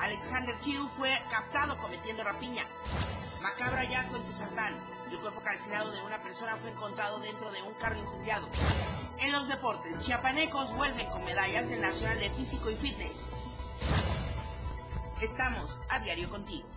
Alexander Chiu fue captado cometiendo rapiña. Macabro hallazgo en Tuzantán. El cuerpo calcinado de una persona fue encontrado dentro de un carro incendiado. En los deportes, chiapanecos vuelven con medallas del Nacional de Físico y Fitness. Estamos a diario contigo.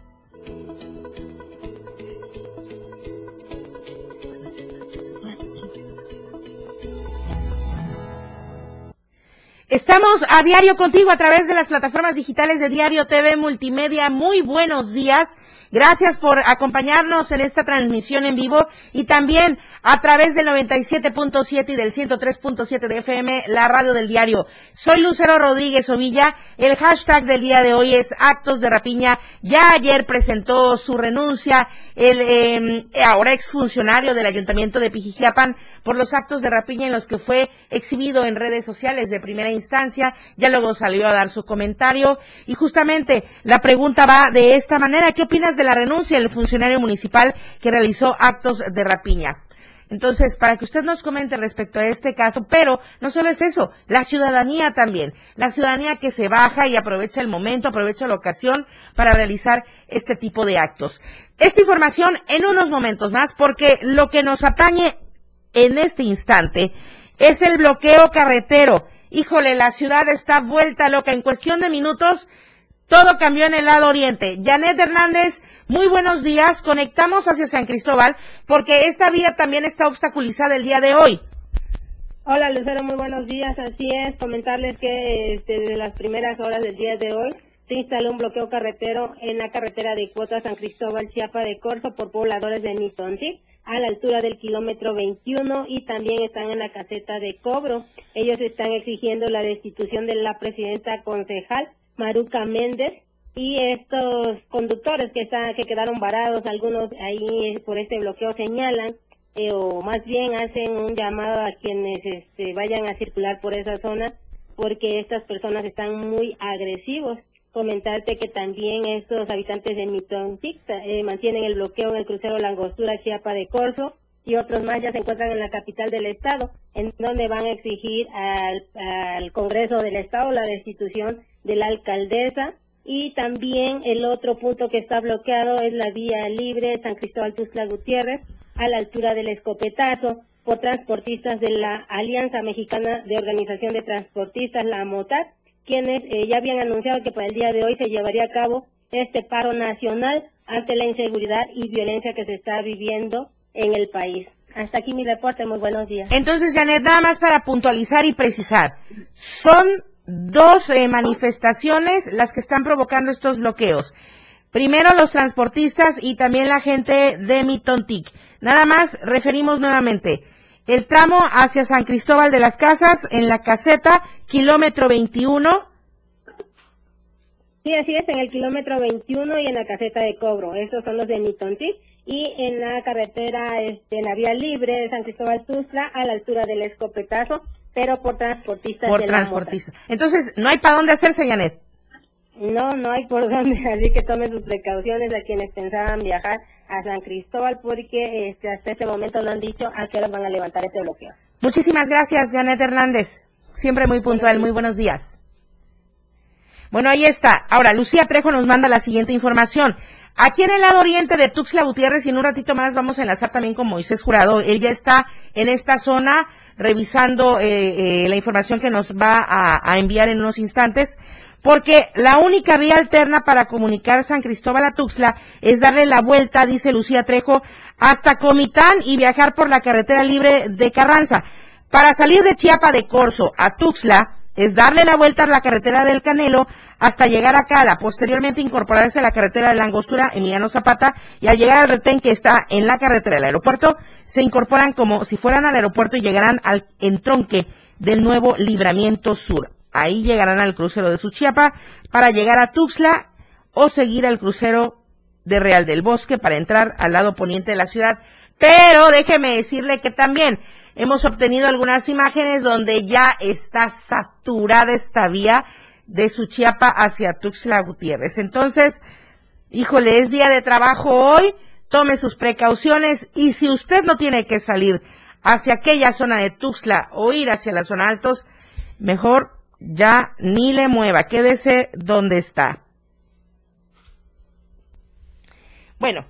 Estamos a diario contigo a través de las plataformas digitales de Diario TV Multimedia. Muy buenos días. Gracias por acompañarnos en esta transmisión en vivo y también a través del 97.7 y del 103.7 de FM, la radio del diario. Soy Lucero Rodríguez Ovilla. El hashtag del día de hoy es actos de rapiña. Ya ayer presentó su renuncia el eh, ahora exfuncionario del Ayuntamiento de Pijijiapan por los actos de rapiña en los que fue exhibido en redes sociales de primera instancia. Ya luego salió a dar su comentario y justamente la pregunta va de esta manera. ¿Qué opinas de la renuncia del funcionario municipal que realizó actos de rapiña? Entonces, para que usted nos comente respecto a este caso, pero no solo es eso, la ciudadanía también, la ciudadanía que se baja y aprovecha el momento, aprovecha la ocasión para realizar este tipo de actos. Esta información en unos momentos más, porque lo que nos atañe en este instante es el bloqueo carretero. Híjole, la ciudad está vuelta loca. En cuestión de minutos, todo cambió en el lado oriente. Janet Hernández, muy buenos días. Conectamos hacia San Cristóbal porque esta vía también está obstaculizada el día de hoy. Hola Lucero, muy buenos días. Así es, comentarles que este, desde las primeras horas del día de hoy se instaló un bloqueo carretero en la carretera de Cuota San Cristóbal, Chiapa de Corzo por pobladores de Mitonchi a la altura del kilómetro 21 y también están en la caseta de cobro. Ellos están exigiendo la destitución de la presidenta concejal Maruca Méndez y estos conductores que están que quedaron varados algunos ahí por este bloqueo señalan eh, o más bien hacen un llamado a quienes este, vayan a circular por esa zona porque estas personas están muy agresivos. Comentarte que también estos habitantes de Mitón eh, mantienen el bloqueo en el crucero Langostura Chiapa de Corzo y otros más ya se encuentran en la capital del estado, en donde van a exigir al, al Congreso del Estado la destitución de la alcaldesa y también el otro punto que está bloqueado es la vía libre San Cristóbal Tuxtla Gutiérrez a la altura del escopetazo por transportistas de la Alianza Mexicana de Organización de Transportistas, la AMOTAT, quienes eh, ya habían anunciado que para el día de hoy se llevaría a cabo este paro nacional ante la inseguridad y violencia que se está viviendo en el país. Hasta aquí mi reporte, muy buenos días. Entonces, Janet, nada más para puntualizar y precisar, son dos manifestaciones las que están provocando estos bloqueos. Primero los transportistas y también la gente de Mitontic. Nada más referimos nuevamente. El tramo hacia San Cristóbal de las Casas en la caseta, kilómetro 21. Sí, así es, en el kilómetro 21 y en la caseta de cobro. Estos son los de Mitontic. Y en la carretera, este, en la vía libre de San Cristóbal Tuzla, a la altura del escopetazo, pero por transportistas. Por transportistas. Entonces, ¿no hay para dónde hacerse, Janet? No, no hay por dónde, así que tomen sus precauciones a quienes pensaban viajar a San Cristóbal porque este, hasta este momento no han dicho a qué hora van a levantar este bloqueo. Muchísimas gracias, Janet Hernández. Siempre muy puntual, muy buenos días. Bueno, ahí está. Ahora, Lucía Trejo nos manda la siguiente información. Aquí en el lado oriente de Tuxtla Gutiérrez, y en un ratito más vamos a enlazar también con Moisés Jurado. Él ya está en esta zona revisando eh, eh, la información que nos va a, enviar en unos instantes, porque la única vía alterna para comunicar San Cristóbal a Tuxtla es darle la vuelta, dice Lucía Trejo, hasta Comitán y viajar por la carretera libre de Carranza. Para salir de Chiapa de Corzo a Tuxtla es darle la vuelta a la carretera del Canelo hasta llegar a Cala, posteriormente incorporarse a la carretera de la Angostura Emiliano Zapata y al llegar al retén que está en la carretera del aeropuerto, se incorporan como si fueran al aeropuerto y llegarán al entronque del nuevo libramiento sur. Ahí llegarán al crucero de Suchiapa para llegar a Tuxtla o seguir al crucero de Real del Bosque para entrar al lado poniente de la ciudad. Pero déjeme decirle que también hemos obtenido algunas imágenes donde ya está saturada esta vía de Suchiapa hacia Tuxtla Gutiérrez. Entonces, híjole, es día de trabajo hoy, tome sus precauciones y si usted no tiene que salir hacia aquella zona de Tuxtla o ir hacia la zona altos, mejor ya ni le mueva, quédese donde está. Bueno,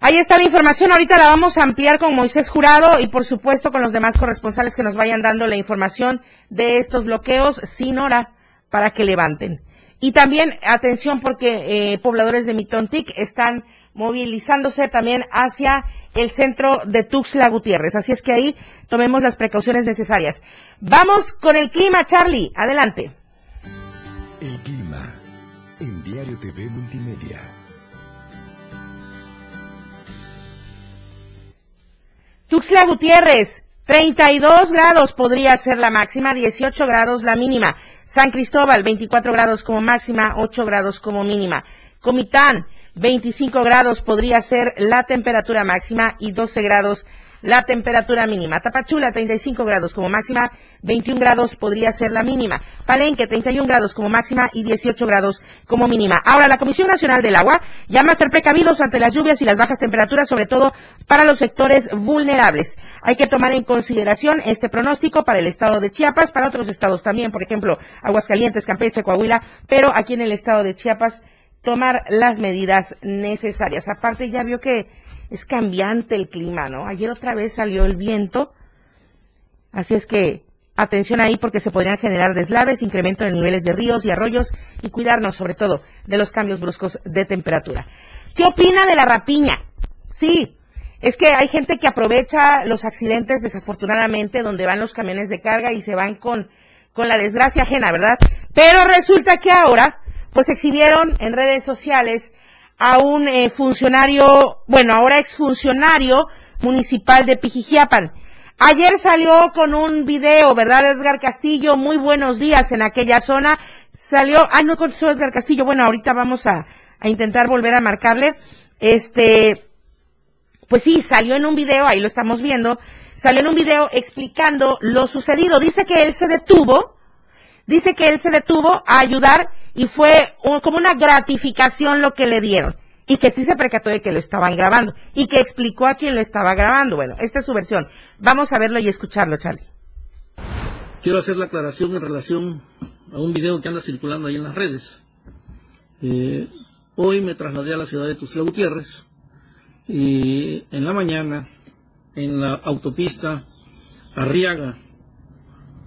ahí está la información. Ahorita la vamos a ampliar con Moisés Jurado y por supuesto con los demás corresponsales que nos vayan dando la información de estos bloqueos sin hora para que levanten. Y también atención porque eh, pobladores de Mitontic están movilizándose también hacia el centro de Tuxtla Gutiérrez. Así es que ahí tomemos las precauciones necesarias. Vamos con el clima, Charlie. Adelante. El clima en Diario TV Multimedia. Tuxtla Gutiérrez, 32 grados podría ser la máxima, 18 grados la mínima. San Cristóbal, 24 grados como máxima, 8 grados como mínima. Comitán, 25 grados podría ser la temperatura máxima y 12 grados la temperatura mínima. Tapachula 35 grados como máxima, 21 grados podría ser la mínima. Palenque 31 grados como máxima y 18 grados como mínima. Ahora la Comisión Nacional del Agua llama a ser precavidos ante las lluvias y las bajas temperaturas, sobre todo para los sectores vulnerables. Hay que tomar en consideración este pronóstico para el estado de Chiapas, para otros estados también, por ejemplo, Aguascalientes, Campeche, Coahuila, pero aquí en el estado de Chiapas tomar las medidas necesarias. Aparte, ya vio que es cambiante el clima, ¿no? Ayer otra vez salió el viento, así es que atención ahí porque se podrían generar deslaves, incremento en niveles de ríos y arroyos y cuidarnos sobre todo de los cambios bruscos de temperatura. ¿Qué opina de la rapiña? Sí, es que hay gente que aprovecha los accidentes desafortunadamente donde van los camiones de carga y se van con, con la desgracia ajena, ¿verdad? Pero resulta que ahora pues exhibieron en redes sociales a un eh, funcionario, bueno, ahora exfuncionario municipal de Pijijiapan. Ayer salió con un video, ¿verdad, Edgar Castillo? Muy buenos días en aquella zona. Salió, ah, no contestó Edgar Castillo. Bueno, ahorita vamos a, a intentar volver a marcarle. Este, pues sí, salió en un video, ahí lo estamos viendo, salió en un video explicando lo sucedido. Dice que él se detuvo, dice que él se detuvo a ayudar y fue como una gratificación lo que le dieron y que sí se percató de que lo estaban grabando y que explicó a quién lo estaba grabando. Bueno, esta es su versión. Vamos a verlo y escucharlo, Charlie. Quiero hacer la aclaración en relación a un video que anda circulando ahí en las redes. Eh, hoy me trasladé a la ciudad de Tuxtla Gutiérrez y en la mañana en la autopista Arriaga,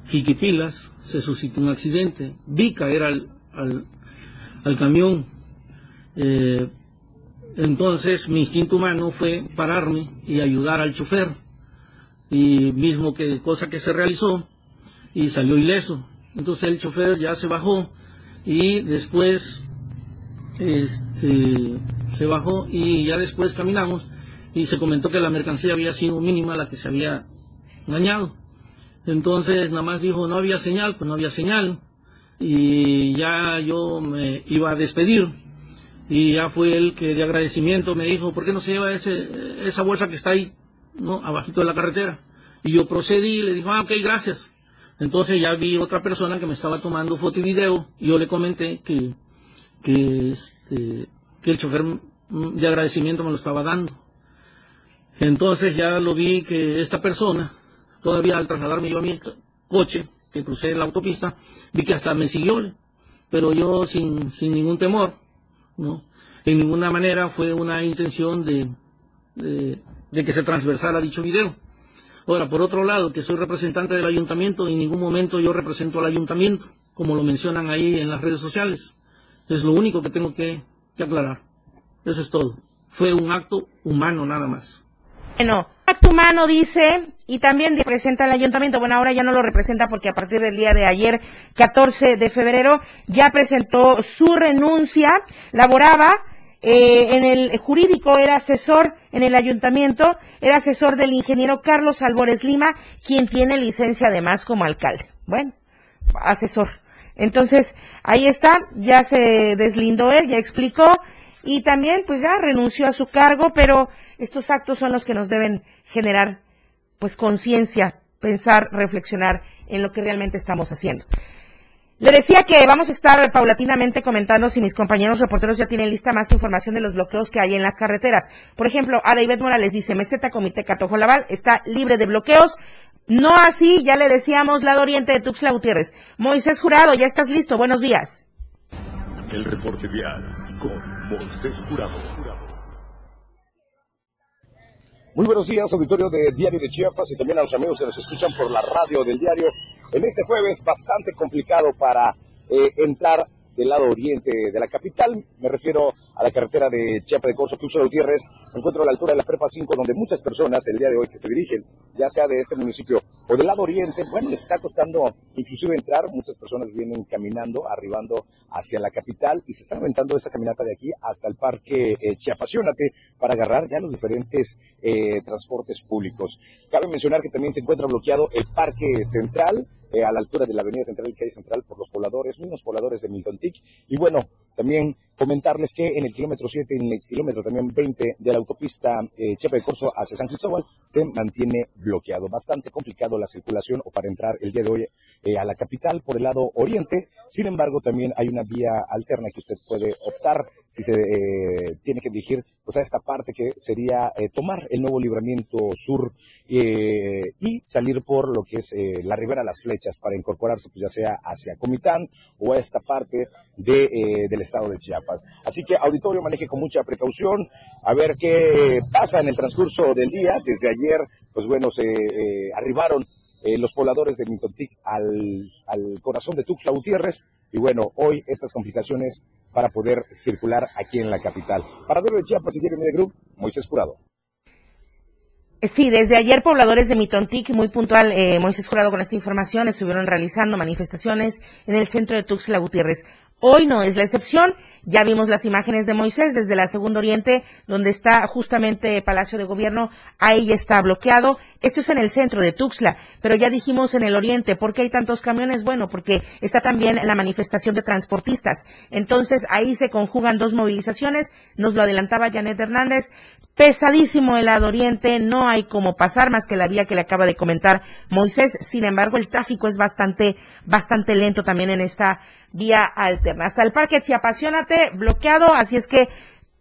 Jiquipilas, se suscitó un accidente. Vi caer al, al, al camión. Eh, entonces mi instinto humano fue pararme y ayudar al chofer. Y mismo que cosa que se realizó y salió ileso. Entonces el chofer ya se bajó y después este, se bajó y ya después caminamos y se comentó que la mercancía había sido mínima la que se había dañado. Entonces nada más dijo no había señal, pues no había señal y ya yo me iba a despedir y ya fue él que de agradecimiento me dijo, ¿por qué no se lleva ese, esa bolsa que está ahí, ¿no? abajito de la carretera? Y yo procedí y le dije, ah, ok, gracias. Entonces ya vi otra persona que me estaba tomando foto y video y yo le comenté que, que, este, que el chofer de agradecimiento me lo estaba dando. Entonces ya lo vi que esta persona, todavía al trasladarme yo a mi coche, que crucé la autopista, vi que hasta me siguió, pero yo sin, sin ningún temor, ¿no? En ninguna manera fue una intención de, de, que se transversara dicho video. Ahora, por otro lado, que soy representante del ayuntamiento, en ningún momento yo represento al ayuntamiento, como lo mencionan ahí en las redes sociales. Es lo único que tengo que, que aclarar. Eso es todo. Fue un acto humano nada más. Bueno, acto humano dice, y también representa al ayuntamiento. Bueno, ahora ya no lo representa porque a partir del día de ayer, 14 de febrero, ya presentó su renuncia. Laboraba eh, en el jurídico, era asesor en el ayuntamiento, era asesor del ingeniero Carlos Albores Lima, quien tiene licencia además como alcalde. Bueno, asesor. Entonces, ahí está, ya se deslindó él, ya explicó y también pues ya renunció a su cargo, pero estos actos son los que nos deben generar pues conciencia, pensar, reflexionar en lo que realmente estamos haciendo. Le decía que vamos a estar paulatinamente comentando si mis compañeros reporteros ya tienen lista más información de los bloqueos que hay en las carreteras. Por ejemplo, a David Morales dice, Meseta Comité Catojo Laval está libre de bloqueos. No así, ya le decíamos, lado oriente de Tuxtla Gutiérrez. Moisés Jurado, ya estás listo. Buenos días. El reporte vial con Muy buenos días, auditorio de Diario de Chiapas y también a los amigos que nos escuchan por la radio del diario. En este jueves bastante complicado para eh, entrar del lado oriente de la capital. Me refiero a la carretera de Chiapa de Corzo, Tuxtla Gutiérrez. Me encuentro a la altura de la Prepa 5, donde muchas personas el día de hoy que se dirigen, ya sea de este municipio o del lado oriente, bueno, les está costando inclusive entrar. Muchas personas vienen caminando, arribando hacia la capital y se están aventando esta caminata de aquí hasta el parque eh, Chiapasionate para agarrar ya los diferentes eh, transportes públicos. Cabe mencionar que también se encuentra bloqueado el parque central eh, a la altura de la avenida central y calle central por los pobladores, mismos pobladores de Milton Tic. Y bueno, también comentarles que en el kilómetro 7 y en el kilómetro también 20 de la autopista eh, Chiapa de Corso hacia San Cristóbal se mantiene bloqueado. Bastante complicado la circulación o para entrar el día de hoy eh, a la capital por el lado oriente. Sin embargo, también hay una vía alterna que usted puede optar si se eh, tiene que dirigir pues, a esta parte que sería eh, tomar el nuevo libramiento sur y salir por lo que es la Ribera Las Flechas para incorporarse pues ya sea hacia Comitán o a esta parte de, del estado de Chiapas. Así que auditorio maneje con mucha precaución, a ver qué pasa en el transcurso del día. Desde ayer, pues bueno, se arribaron los pobladores de Mintontic al, al corazón de Tuxtla Gutiérrez y bueno, hoy estas complicaciones para poder circular aquí en la capital. Para Diario de Chiapas y Diario Media Group, Moisés Jurado. Sí, desde ayer pobladores de Mitontic, muy puntual, eh, Moisés con esta información, estuvieron realizando manifestaciones en el centro de Tuxtla Gutiérrez. Hoy no es la excepción. Ya vimos las imágenes de Moisés desde la Segunda Oriente, donde está justamente Palacio de Gobierno. Ahí está bloqueado. Esto es en el centro de Tuxtla, pero ya dijimos en el Oriente. ¿Por qué hay tantos camiones? Bueno, porque está también la manifestación de transportistas. Entonces, ahí se conjugan dos movilizaciones. Nos lo adelantaba Janet Hernández. Pesadísimo el lado Oriente. No hay como pasar más que la vía que le acaba de comentar Moisés. Sin embargo, el tráfico es bastante, bastante lento también en esta vía alterna. Hasta el Parque Chiapasionate bloqueado, así es que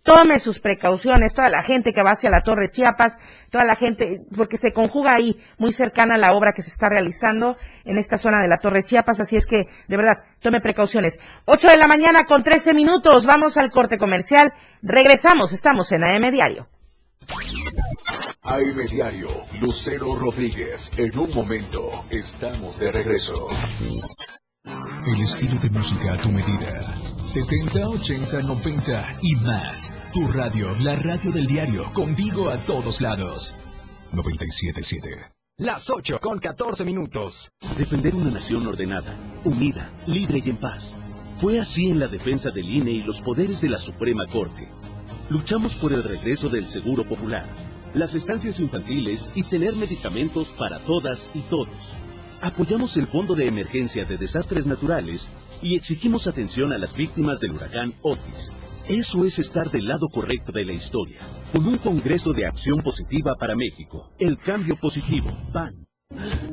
tome sus precauciones, toda la gente que va hacia la Torre Chiapas, toda la gente, porque se conjuga ahí muy cercana a la obra que se está realizando en esta zona de la Torre Chiapas, así es que, de verdad, tome precauciones. Ocho de la mañana con trece minutos, vamos al corte comercial, regresamos, estamos en AM Diario. AM Diario, Lucero Rodríguez, en un momento, estamos de regreso. El estilo de música a tu medida. 70, 80, 90 y más. Tu radio, la radio del diario, contigo a todos lados. 977. Las 8 con 14 minutos. Defender una nación ordenada, unida, libre y en paz. Fue así en la defensa del INE y los poderes de la Suprema Corte. Luchamos por el regreso del Seguro Popular, las estancias infantiles y tener medicamentos para todas y todos apoyamos el Fondo de Emergencia de Desastres Naturales y exigimos atención a las víctimas del huracán Otis. Eso es estar del lado correcto de la historia, con un Congreso de Acción Positiva para México. El cambio positivo. PAN.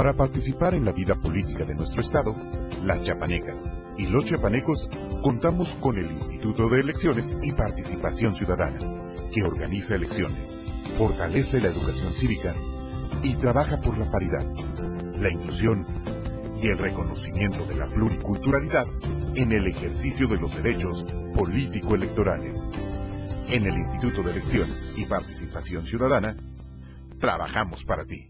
Para participar en la vida política de nuestro Estado, las chapanecas y los chapanecos contamos con el Instituto de Elecciones y Participación Ciudadana, que organiza elecciones, fortalece la educación cívica y trabaja por la paridad, la inclusión y el reconocimiento de la pluriculturalidad en el ejercicio de los derechos político-electorales. En el Instituto de Elecciones y Participación Ciudadana, trabajamos para ti.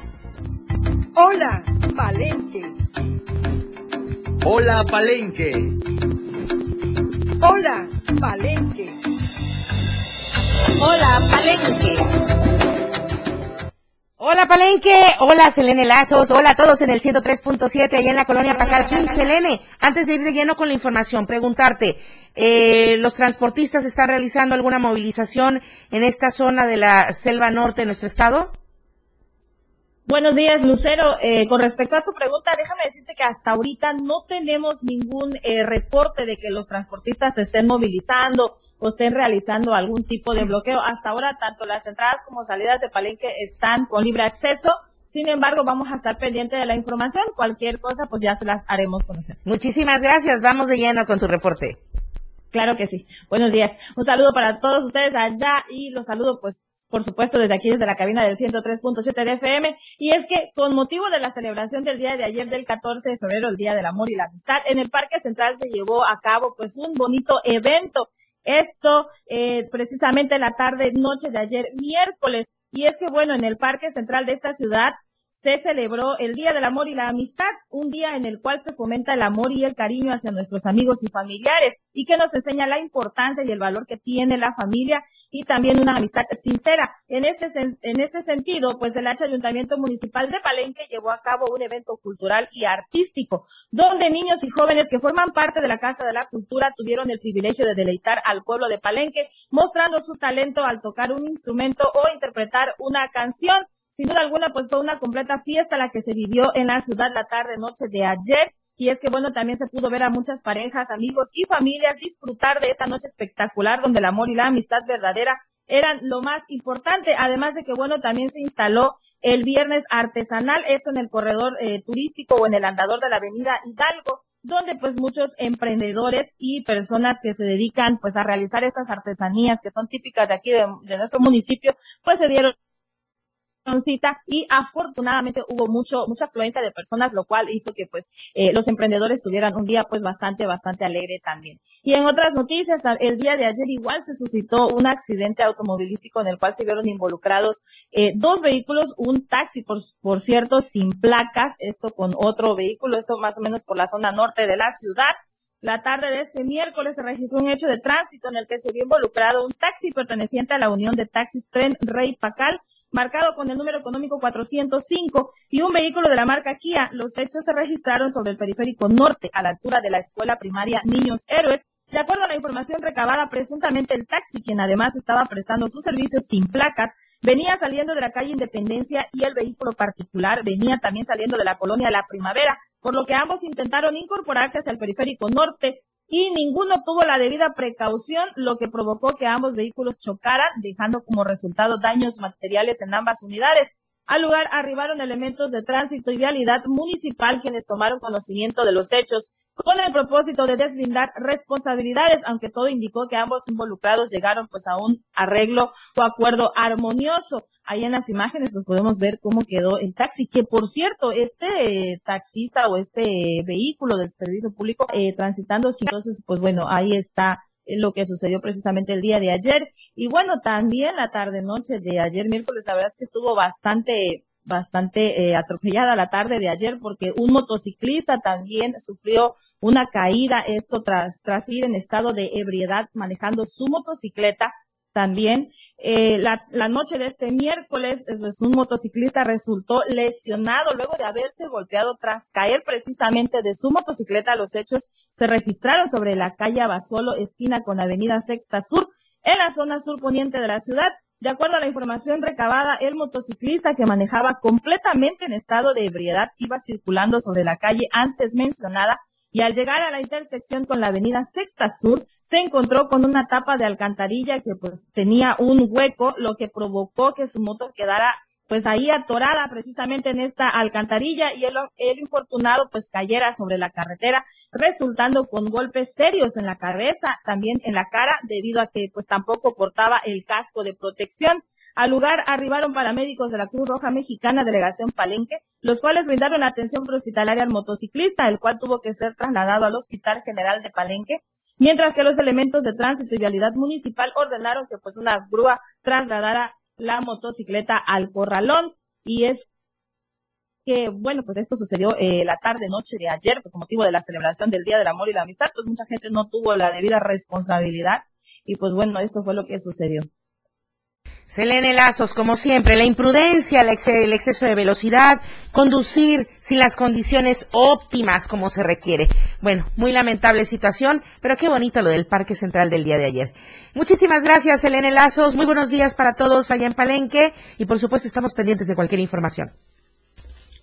Hola, Palenque. Hola, Palenque. Hola, Palenque. Hola, Palenque. Hola Palenque, hola Selene Lazos, hola a todos en el 103.7 allá en la colonia Pajarquín. Selene, antes de ir de lleno con la información, preguntarte, eh, ¿los transportistas están realizando alguna movilización en esta zona de la selva norte de nuestro estado? Buenos días, Lucero. Eh, con respecto a tu pregunta, déjame decirte que hasta ahorita no tenemos ningún eh, reporte de que los transportistas se estén movilizando o estén realizando algún tipo de bloqueo. Hasta ahora, tanto las entradas como salidas de Palenque están con libre acceso. Sin embargo, vamos a estar pendientes de la información. Cualquier cosa, pues ya se las haremos conocer. Muchísimas gracias. Vamos de lleno con tu reporte. Claro que sí. Buenos días. Un saludo para todos ustedes allá y los saludo pues por supuesto desde aquí desde la cabina del 103.7 de FM y es que con motivo de la celebración del día de ayer del 14 de febrero, el Día del Amor y la Amistad, en el Parque Central se llevó a cabo pues un bonito evento. Esto eh, precisamente la tarde noche de ayer miércoles y es que bueno, en el Parque Central de esta ciudad se celebró el Día del Amor y la Amistad, un día en el cual se fomenta el amor y el cariño hacia nuestros amigos y familiares y que nos enseña la importancia y el valor que tiene la familia y también una amistad sincera. En este, en este sentido, pues el H Ayuntamiento Municipal de Palenque llevó a cabo un evento cultural y artístico, donde niños y jóvenes que forman parte de la Casa de la Cultura tuvieron el privilegio de deleitar al pueblo de Palenque, mostrando su talento al tocar un instrumento o interpretar una canción. Sin duda alguna, pues fue una completa fiesta la que se vivió en la ciudad la tarde noche de ayer. Y es que bueno, también se pudo ver a muchas parejas, amigos y familias disfrutar de esta noche espectacular donde el amor y la amistad verdadera eran lo más importante. Además de que bueno, también se instaló el viernes artesanal, esto en el corredor eh, turístico o en el andador de la avenida Hidalgo donde pues muchos emprendedores y personas que se dedican pues a realizar estas artesanías que son típicas de aquí de, de nuestro municipio, pues se dieron y afortunadamente hubo mucho mucha afluencia de personas lo cual hizo que pues eh, los emprendedores tuvieran un día pues bastante bastante alegre también. Y en otras noticias el día de ayer igual se suscitó un accidente automovilístico en el cual se vieron involucrados eh, dos vehículos un taxi por por cierto sin placas esto con otro vehículo esto más o menos por la zona norte de la ciudad. La tarde de este miércoles se registró un hecho de tránsito en el que se vio involucrado un taxi perteneciente a la Unión de Taxis Tren Rey Pacal marcado con el número económico 405 y un vehículo de la marca Kia. Los hechos se registraron sobre el periférico norte, a la altura de la escuela primaria Niños Héroes. De acuerdo a la información recabada, presuntamente el taxi, quien además estaba prestando sus servicios sin placas, venía saliendo de la calle Independencia y el vehículo particular venía también saliendo de la colonia La Primavera, por lo que ambos intentaron incorporarse hacia el periférico norte y ninguno tuvo la debida precaución, lo que provocó que ambos vehículos chocaran, dejando como resultado daños materiales en ambas unidades. Al lugar arribaron elementos de tránsito y vialidad municipal quienes tomaron conocimiento de los hechos con el propósito de deslindar responsabilidades, aunque todo indicó que ambos involucrados llegaron pues a un arreglo o acuerdo armonioso. Ahí en las imágenes pues podemos ver cómo quedó el taxi, que por cierto, este taxista o este vehículo del servicio público eh, transitando, entonces pues bueno, ahí está lo que sucedió precisamente el día de ayer. Y bueno, también la tarde noche de ayer miércoles, la verdad es que estuvo bastante bastante eh, atropellada la tarde de ayer porque un motociclista también sufrió una caída, esto tras, tras ir en estado de ebriedad manejando su motocicleta. También eh, la, la, noche de este miércoles, pues, un motociclista resultó lesionado luego de haberse golpeado tras caer precisamente de su motocicleta. Los hechos se registraron sobre la calle Abasolo, esquina con Avenida Sexta Sur, en la zona sur poniente de la ciudad. De acuerdo a la información recabada, el motociclista que manejaba completamente en estado de ebriedad iba circulando sobre la calle antes mencionada y al llegar a la intersección con la avenida Sexta Sur, se encontró con una tapa de alcantarilla que pues tenía un hueco, lo que provocó que su moto quedara pues ahí atorada precisamente en esta alcantarilla y el, el, infortunado pues cayera sobre la carretera, resultando con golpes serios en la cabeza, también en la cara, debido a que pues tampoco portaba el casco de protección. Al lugar arribaron paramédicos de la Cruz Roja Mexicana, delegación Palenque, los cuales brindaron atención prehospitalaria al motociclista, el cual tuvo que ser trasladado al Hospital General de Palenque, mientras que los elementos de tránsito y vialidad municipal ordenaron que pues una grúa trasladara la motocicleta al corralón y es que, bueno, pues esto sucedió eh, la tarde, noche de ayer, pues, con motivo de la celebración del Día del Amor y la Amistad, pues mucha gente no tuvo la debida responsabilidad y pues bueno, esto fue lo que sucedió. Selene Lazos, como siempre, la imprudencia, el, exceso de velocidad, conducir sin las condiciones óptimas como se requiere. Bueno, muy lamentable situación, pero qué bonito lo del Parque Central del día de ayer. Muchísimas gracias, Selene Lazos. Muy buenos días para todos allá en Palenque y por supuesto estamos pendientes de cualquier información.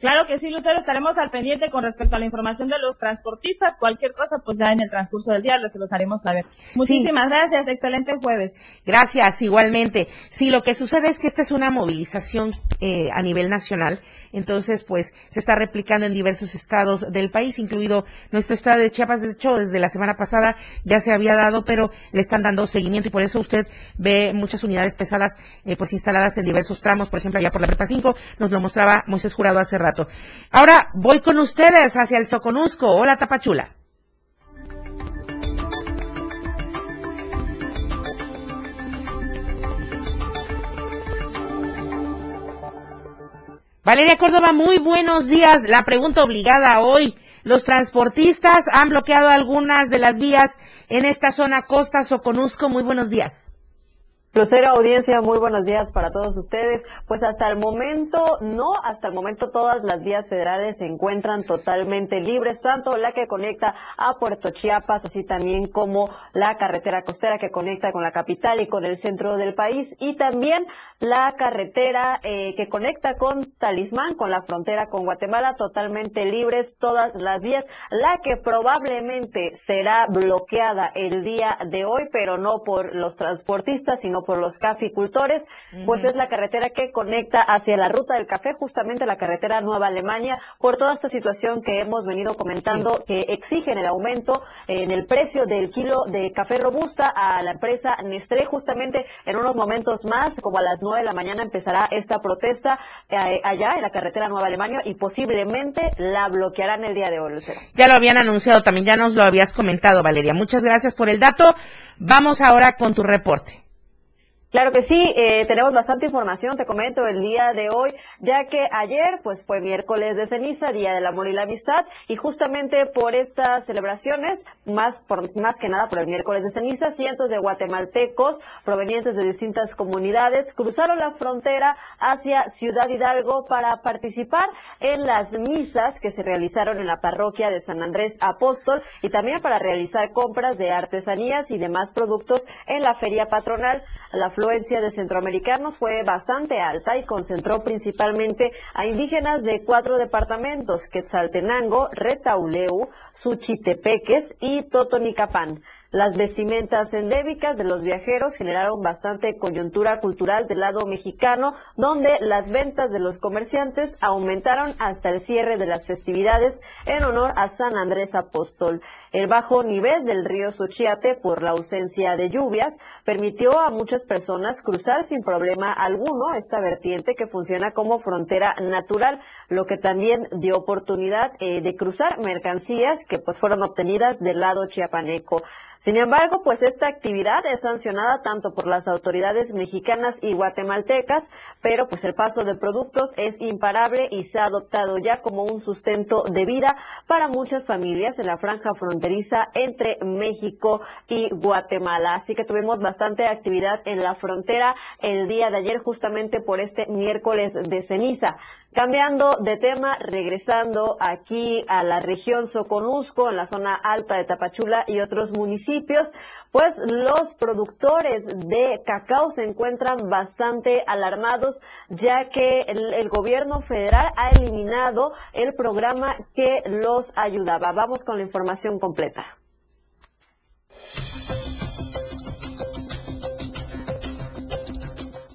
Claro que sí, Lucero, estaremos al pendiente con respecto a la información de los transportistas. Cualquier cosa, pues ya en el transcurso del día se los haremos saber. Muchísimas gracias, excelente jueves. Gracias, igualmente. Sí, lo que sucede es que esta es una movilización eh, a nivel nacional entonces, pues se está replicando en diversos estados del país, incluido nuestro estado de Chiapas. De hecho, desde la semana pasada ya se había dado, pero le están dando seguimiento y por eso usted ve muchas unidades pesadas eh, pues instaladas en diversos tramos, por ejemplo, allá por la Prepa 5, nos lo mostraba Moisés Jurado hace rato. Ahora voy con ustedes hacia el Soconusco. Hola, Tapachula. Valeria Córdoba, muy buenos días. La pregunta obligada hoy. Los transportistas han bloqueado algunas de las vías en esta zona Costa Soconusco. Muy buenos días. Lucero, audiencia, muy buenos días para todos ustedes. Pues hasta el momento, no, hasta el momento todas las vías federales se encuentran totalmente libres, tanto la que conecta a Puerto Chiapas, así también como la carretera costera que conecta con la capital y con el centro del país, y también la carretera eh, que conecta con Talismán, con la frontera con Guatemala, totalmente libres todas las vías. La que probablemente será bloqueada el día de hoy, pero no por los transportistas, sino por los caficultores, pues es la carretera que conecta hacia la ruta del café, justamente la carretera Nueva Alemania, por toda esta situación que hemos venido comentando, que exigen el aumento en el precio del kilo de café robusta a la empresa Nestlé. Justamente en unos momentos más, como a las nueve de la mañana, empezará esta protesta eh, allá en la carretera Nueva Alemania y posiblemente la bloquearán el día de hoy, Lucero. Ya lo habían anunciado, también ya nos lo habías comentado, Valeria. Muchas gracias por el dato. Vamos ahora con tu reporte. Claro que sí, eh, tenemos bastante información, te comento, el día de hoy, ya que ayer pues fue miércoles de ceniza, Día del Amor y la Amistad, y justamente por estas celebraciones, más, por, más que nada por el miércoles de ceniza, cientos de guatemaltecos provenientes de distintas comunidades cruzaron la frontera hacia Ciudad Hidalgo para participar en las misas que se realizaron en la parroquia de San Andrés Apóstol y también para realizar compras de artesanías y demás productos en la feria patronal. La afluencia de centroamericanos fue bastante alta y concentró principalmente a indígenas de cuatro departamentos, Quetzaltenango, Retauleu, Suchitepeques y Totonicapán. Las vestimentas endémicas de los viajeros generaron bastante coyuntura cultural del lado mexicano, donde las ventas de los comerciantes aumentaron hasta el cierre de las festividades en honor a San Andrés Apóstol. El bajo nivel del río Suchiate por la ausencia de lluvias permitió a muchas personas cruzar sin problema alguno esta vertiente que funciona como frontera natural, lo que también dio oportunidad eh, de cruzar mercancías que pues fueron obtenidas del lado chiapaneco. Sin embargo, pues esta actividad es sancionada tanto por las autoridades mexicanas y guatemaltecas, pero pues el paso de productos es imparable y se ha adoptado ya como un sustento de vida para muchas familias en la franja fronteriza entre México y Guatemala. Así que tuvimos bastante actividad en la frontera el día de ayer justamente por este miércoles de ceniza. Cambiando de tema, regresando aquí a la región Soconusco, en la zona alta de Tapachula y otros municipios, pues los productores de cacao se encuentran bastante alarmados ya que el, gobierno federal ha eliminado el programa que los ayudaba. Vamos con la información completa.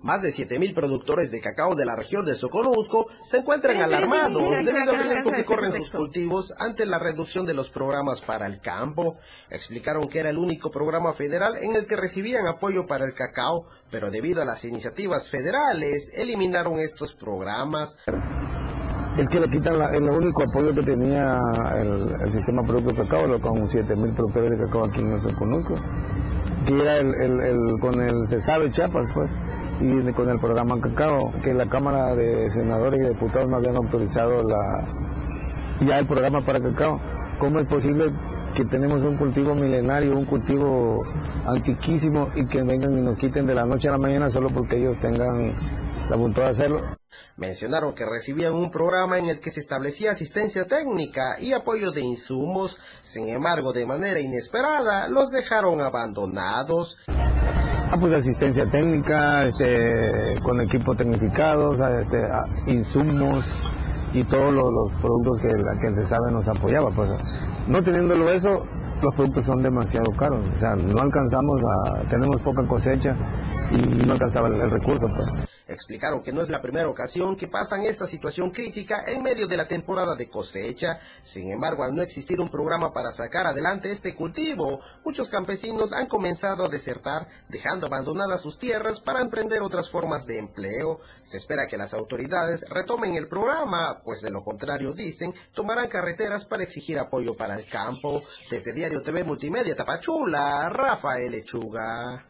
Más de 7.000 productores de cacao de la región de Soconusco se encuentran alarmados debido al riesgo que corren sus cultivos ante la reducción de los programas para el campo. Explicaron que era el único programa federal en el que recibían apoyo para el cacao, pero debido a las iniciativas federales eliminaron estos programas. Es que le quitan el único apoyo que tenía el, sistema producto de cacao, con 7.000 productores de cacao aquí en Soconusco, que era el, con el Cesado de Chiapas, pues y con el programa Cacao, que la Cámara de Senadores y Diputados no habían autorizado la, ya el programa para Cacao. ¿cómo es posible que tenemos un cultivo milenario, un cultivo antiquísimo y que vengan y nos quiten de la noche a la mañana solo porque ellos tengan la voluntad de hacerlo? Mencionaron que recibían un programa en el que se establecía asistencia técnica y apoyo de insumos, sin embargo, de manera inesperada, los dejaron abandonados. Ah, pues asistencia técnica, este, con equipos tecnificados, este, ah, insumos y todos los, productos que que se sabe nos apoyaba. Pues no teniéndolo eso, los productos son demasiado caros. O sea, no alcanzamos a, tenemos poca cosecha y no alcanzaba el, el recurso. Pues. Explicaron que no es la primera ocasión que pasan esta situación crítica en medio de la temporada de cosecha. Sin embargo, al no existir un programa para sacar adelante este cultivo, muchos campesinos han comenzado a desertar, dejando abandonadas sus tierras para emprender otras formas de empleo. Se espera que las autoridades retomen el programa, pues de lo contrario, dicen, tomarán carreteras para exigir apoyo para el campo. Desde Diario TV Multimedia Tapachula, Rafael Lechuga.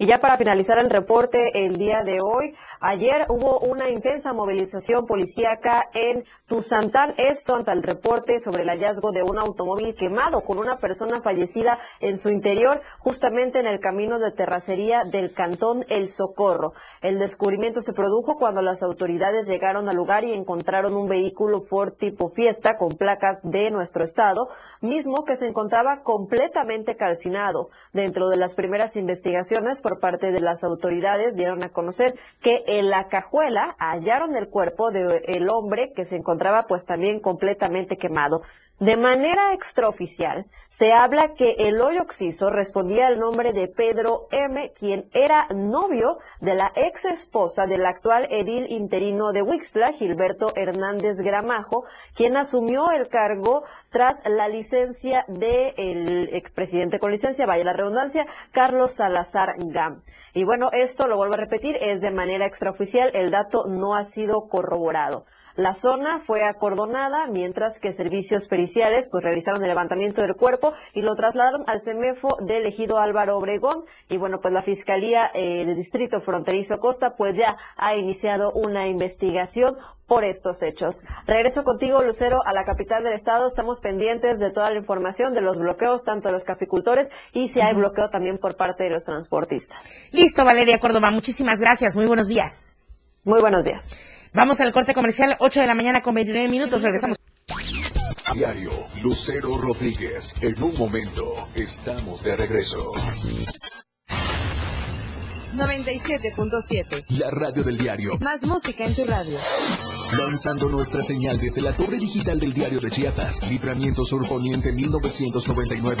Y ya para finalizar el reporte el día de hoy, ayer hubo una intensa movilización policíaca en Tuzantán, esto ante el reporte sobre el hallazgo de un automóvil quemado con una persona fallecida en su interior, justamente en el camino de terracería del cantón El Socorro. El descubrimiento se produjo cuando las autoridades llegaron al lugar y encontraron un vehículo Ford tipo Fiesta con placas de nuestro estado, mismo que se encontraba completamente calcinado. Dentro de las primeras investigaciones, por parte de las autoridades dieron a conocer que en la cajuela hallaron el cuerpo del hombre que se encontraba pues también completamente quemado. De manera extraoficial, se habla que el hoyo oxiso respondía al nombre de Pedro M., quien era novio de la ex esposa del actual edil interino de Wixla, Gilberto Hernández Gramajo, quien asumió el cargo tras la licencia del expresidente con licencia, vaya la redundancia, Carlos Salazar Gam. Y bueno, esto lo vuelvo a repetir, es de manera extraoficial, el dato no ha sido corroborado. La zona fue acordonada mientras que servicios periciales pues realizaron el levantamiento del cuerpo y lo trasladaron al CEMEFO del ejido Álvaro Obregón y bueno pues la Fiscalía eh, del Distrito Fronterizo Costa pues ya ha iniciado una investigación por estos hechos. Regreso contigo, Lucero, a la capital del estado. Estamos pendientes de toda la información de los bloqueos, tanto de los caficultores y si hay bloqueo también por parte de los transportistas. Listo, Valeria Córdoba. Muchísimas gracias. Muy buenos días. Muy buenos días. Vamos al corte comercial, 8 de la mañana con 29 minutos. Regresamos. Diario Lucero Rodríguez. En un momento estamos de regreso. 97.7. La radio del diario. Más música en tu radio. Lanzando nuestra señal desde la torre digital del diario de Chiapas. Libramiento Sur Poniente 1999.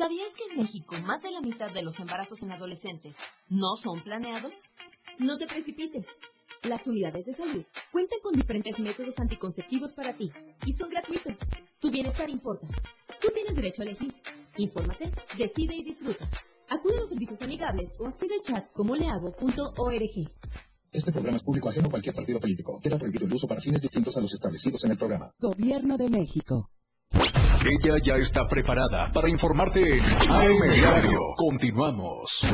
¿Sabías que en México más de la mitad de los embarazos en adolescentes no son planeados? No te precipites. Las unidades de salud cuentan con diferentes métodos anticonceptivos para ti y son gratuitos. Tu bienestar importa. Tú tienes derecho a elegir. Infórmate, decide y disfruta. Acude a los servicios amigables o accede al chat como lehago.org. Este programa es público ajeno a cualquier partido político. Queda prohibido el uso para fines distintos a los establecidos en el programa. Gobierno de México. Ella ya está preparada para informarte en AM Diario. Continuamos.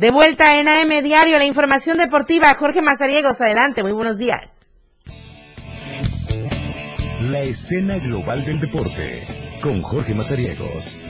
De vuelta en AM Diario, la información deportiva. Jorge Mazariegos, adelante, muy buenos días. La escena global del deporte con Jorge Mazariegos.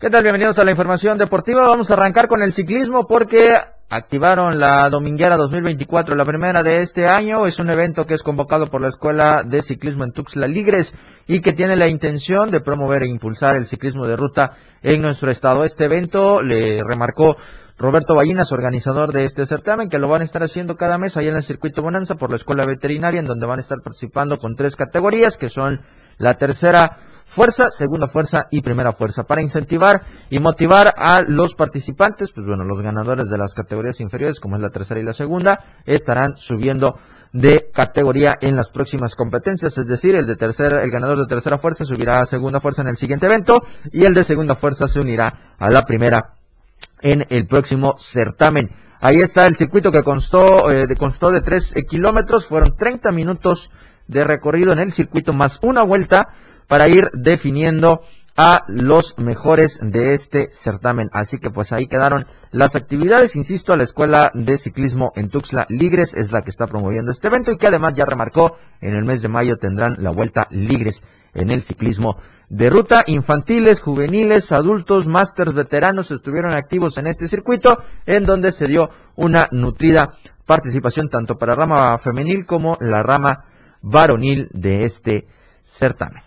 ¿Qué tal? Bienvenidos a la información deportiva. Vamos a arrancar con el ciclismo porque activaron la Dominguera 2024, la primera de este año. Es un evento que es convocado por la Escuela de Ciclismo en Tuxtla Ligres y que tiene la intención de promover e impulsar el ciclismo de ruta en nuestro estado. Este evento le remarcó Roberto Ballinas, organizador de este certamen, que lo van a estar haciendo cada mes allá en el circuito Bonanza por la Escuela Veterinaria, en donde van a estar participando con tres categorías, que son la tercera fuerza, segunda fuerza y primera fuerza, para incentivar y motivar a los participantes, pues bueno, los ganadores de las categorías inferiores, como es la tercera y la segunda, estarán subiendo de categoría en las próximas competencias, es decir, el de tercera, el ganador de tercera fuerza subirá a segunda fuerza en el siguiente evento y el de segunda fuerza se unirá a la primera en el próximo certamen. Ahí está el circuito que constó, eh, constó de tres eh, kilómetros, fueron 30 minutos de recorrido en el circuito más una vuelta para ir definiendo a los mejores de este certamen. Así que pues ahí quedaron las actividades. Insisto, la Escuela de Ciclismo en Tuxtla Ligres es la que está promoviendo este evento y que además ya remarcó en el mes de mayo tendrán la vuelta Ligres en el ciclismo de ruta. Infantiles, juveniles, adultos, másters, veteranos estuvieron activos en este circuito en donde se dio una nutrida participación tanto para rama femenil como la rama varonil de este certamen.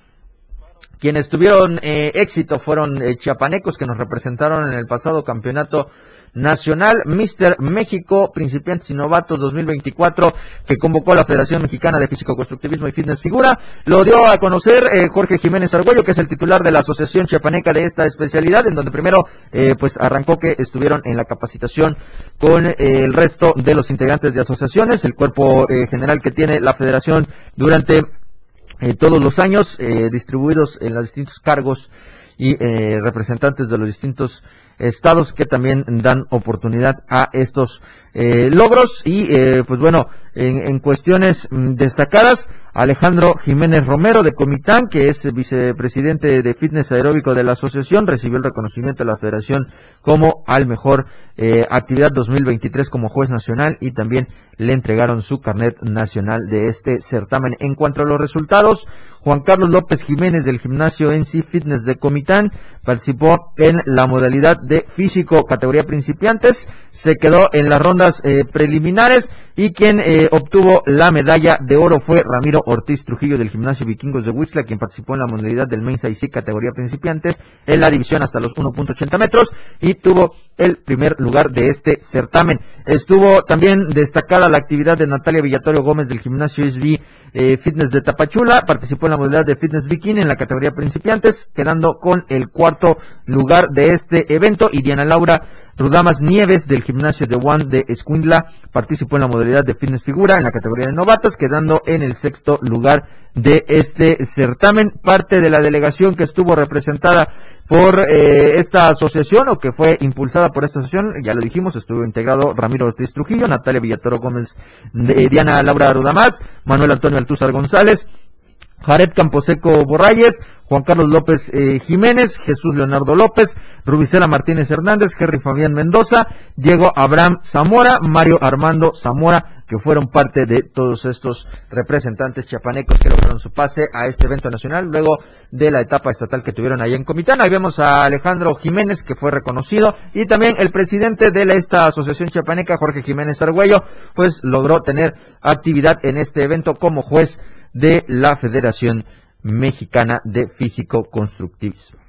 Quienes tuvieron eh, éxito fueron eh, chiapanecos que nos representaron en el pasado campeonato nacional Mister México Principiantes y Novatos 2024 que convocó a la Federación Mexicana de Físico Constructivismo y Fitness Figura. Lo dio a conocer eh, Jorge Jiménez Argüello, que es el titular de la Asociación Chiapaneca de esta especialidad, en donde primero eh, pues arrancó que estuvieron en la capacitación con el resto de los integrantes de asociaciones, el cuerpo general que tiene la Federación durante eh, todos los años, eh, distribuidos en los distintos cargos y eh, representantes de los distintos estados que también dan oportunidad a estos eh, logros y eh, pues bueno en, cuestiones mm, destacadas Alejandro Jiménez Romero de Comitán que es vicepresidente de fitness aeróbico de la asociación recibió el reconocimiento de la federación como al mejor eh, actividad 2023 como juez nacional y también le entregaron su carnet nacional de este certamen. En cuanto a los resultados Juan Carlos López Jiménez del gimnasio NC Fitness de Comitán participó en la modalidad de físico categoría principiantes, se quedó en las rondas eh, preliminares y quien eh, obtuvo la medalla de oro fue Ramiro Ortiz Trujillo del gimnasio Vikingos de Huixla, quien participó en la modalidad del Men's IC categoría principiantes en la división hasta los 1.80 metros y tuvo el primer lugar de este certamen. Estuvo también destacada la actividad de Natalia Villatorio Gómez del gimnasio SB eh, Fitness de Tapachula, participó en la modalidad de Fitness Bikini en la categoría principiantes, quedando con el cuarto lugar de este evento y Diana Laura Rudamas Nieves del gimnasio de One de Escuindla participó en la modalidad de fitness figura en la categoría de novatas, quedando en el sexto lugar de este certamen. Parte de la delegación que estuvo representada por eh, esta asociación o que fue impulsada por esta asociación, ya lo dijimos, estuvo integrado Ramiro Ortiz Trujillo, Natalia Villatoro Gómez, Diana Laura Rudamás, Manuel Antonio Altúzar González, Jared Camposeco Borrayes, Juan Carlos López eh, Jiménez, Jesús Leonardo López, Rubicela Martínez Hernández, Henry Fabián Mendoza, Diego Abraham Zamora, Mario Armando Zamora, que fueron parte de todos estos representantes chiapanecos que lograron su pase a este evento nacional luego de la etapa estatal que tuvieron ahí en Comitán. Ahí vemos a Alejandro Jiménez, que fue reconocido, y también el presidente de esta asociación chiapaneca, Jorge Jiménez Argüello, pues logró tener actividad en este evento como juez de la Federación Mexicana de Físico Constructivismo.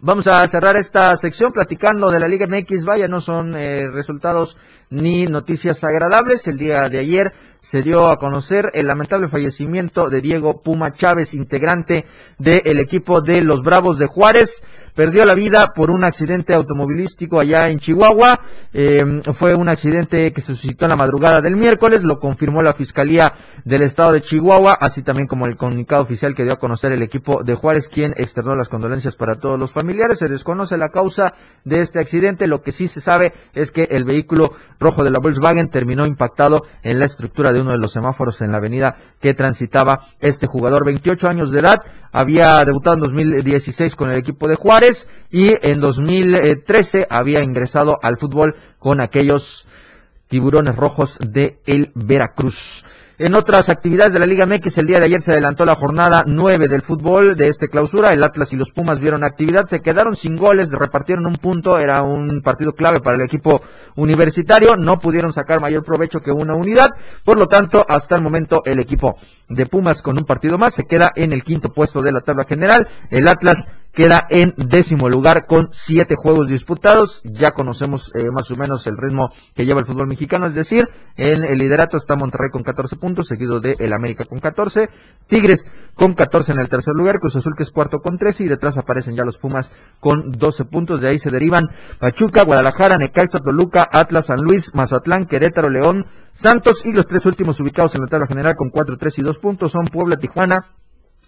Vamos a cerrar esta sección platicando de la Liga MX. Vaya, no son eh, resultados ni noticias agradables. El día de ayer se dio a conocer el lamentable fallecimiento de Diego Puma Chávez, integrante del equipo de los Bravos de Juárez. Perdió la vida por un accidente automovilístico allá en Chihuahua. Eh, fue un accidente que se suscitó en la madrugada del miércoles. Lo confirmó la Fiscalía del Estado de Chihuahua, así también como el comunicado oficial que dio a conocer el equipo de Juárez, quien externó las condolencias para todos los familiares. Se desconoce la causa de este accidente. Lo que sí se sabe es que el vehículo rojo de la Volkswagen terminó impactado en la estructura de uno de los semáforos en la avenida que transitaba este jugador. 28 años de edad, había debutado en 2016 con el equipo de Juárez y en 2013 había ingresado al fútbol con aquellos tiburones rojos de el Veracruz. En otras actividades de la Liga MX, el día de ayer se adelantó la jornada 9 del fútbol de este clausura. El Atlas y los Pumas vieron actividad, se quedaron sin goles, repartieron un punto, era un partido clave para el equipo universitario, no pudieron sacar mayor provecho que una unidad, por lo tanto, hasta el momento el equipo de Pumas con un partido más se queda en el quinto puesto de la tabla general. El Atlas queda en décimo lugar con siete juegos disputados. Ya conocemos eh, más o menos el ritmo que lleva el fútbol mexicano, es decir, en el liderato está Monterrey con 14 puntos, seguido de el América con 14, Tigres con 14 en el tercer lugar, Cruz Azul que es cuarto con 13 y detrás aparecen ya los Pumas con 12 puntos. De ahí se derivan Pachuca, Guadalajara, Necaxa, Toluca, Atlas, San Luis, Mazatlán, Querétaro, León, Santos y los tres últimos ubicados en la tabla general con 4, 3 y 2 puntos son Puebla, Tijuana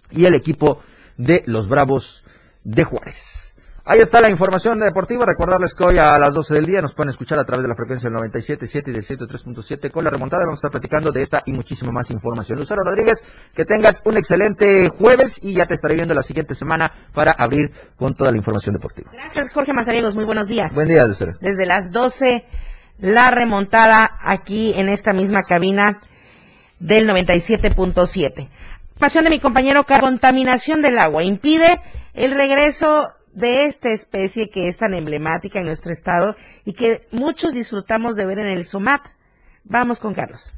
y el equipo de los Bravos de Juárez. Ahí está la información deportiva. Recordarles que hoy a las 12 del día nos pueden escuchar a través de la frecuencia del 97.7 y del 103.7 con la remontada. Vamos a estar platicando de esta y muchísima más información. Lucero Rodríguez, que tengas un excelente jueves y ya te estaré viendo la siguiente semana para abrir con toda la información deportiva. Gracias, Jorge Mazariegos. Muy buenos días. Buen día, Lucero. Desde las 12, la remontada aquí en esta misma cabina del 97.7. De mi compañero, contaminación del agua impide el regreso de esta especie que es tan emblemática en nuestro estado y que muchos disfrutamos de ver en el SOMAT. Vamos con Carlos.